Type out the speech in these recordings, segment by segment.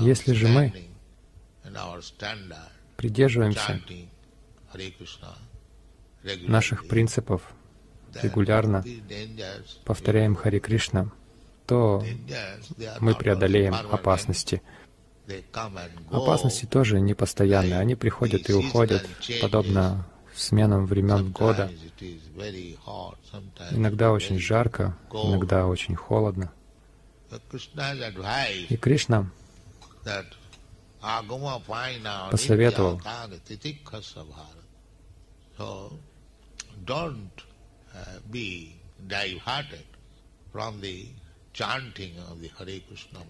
Если же мы придерживаемся наших принципов, регулярно повторяем Хари Кришна, то мы преодолеем опасности. Опасности тоже не постоянные, они приходят и уходят, подобно сменам времен года. Иногда очень жарко, иногда очень холодно. И Кришна посоветовал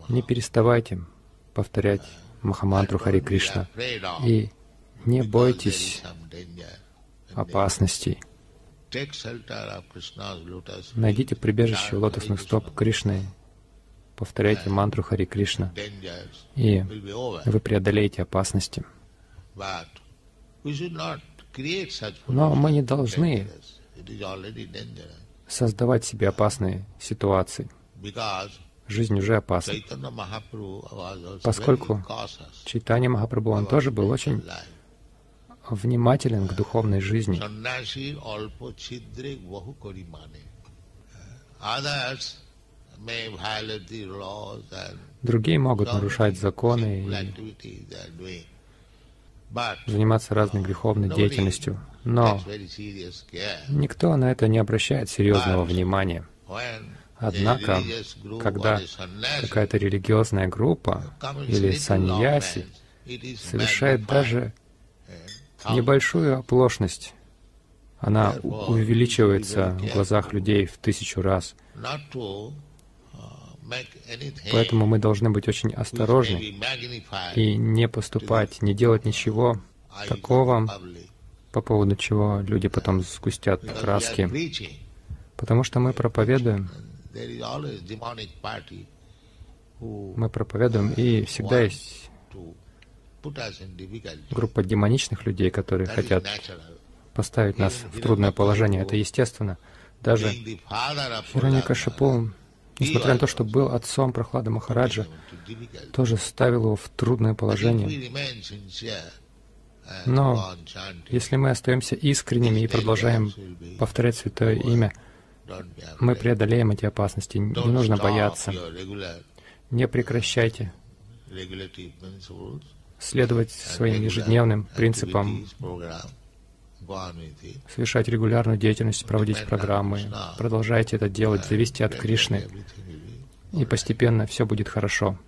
не переставайте повторять Махамантру Хари Кришна. и не бойтесь опасностей. Найдите прибежище лотосных стоп Кришны, повторяйте мантру Хари Кришна, и вы преодолеете опасности. Но мы не должны создавать себе опасные ситуации. Жизнь уже опасна. Поскольку Чайтанья Махапрабху, он тоже был очень внимателен к духовной жизни. Другие могут нарушать законы и заниматься разной греховной деятельностью, но никто на это не обращает серьезного внимания. Однако, когда какая-то религиозная группа или саньяси совершает даже небольшую оплошность, она увеличивается в глазах людей в тысячу раз. Поэтому мы должны быть очень осторожны и не поступать, не делать ничего такого, по поводу чего люди потом сгустят краски. Потому что мы проповедуем, мы проповедуем, и всегда есть группа демоничных людей, которые хотят поставить нас в трудное положение. Это естественно. Даже Хираньякашипу несмотря на то, что был отцом Прохлада Махараджа, тоже ставил его в трудное положение. Но если мы остаемся искренними и продолжаем повторять святое имя, мы преодолеем эти опасности. Не нужно бояться. Не прекращайте следовать своим ежедневным принципам совершать регулярную деятельность, проводить программы. Продолжайте это делать, зависите от Кришны, и постепенно все будет хорошо.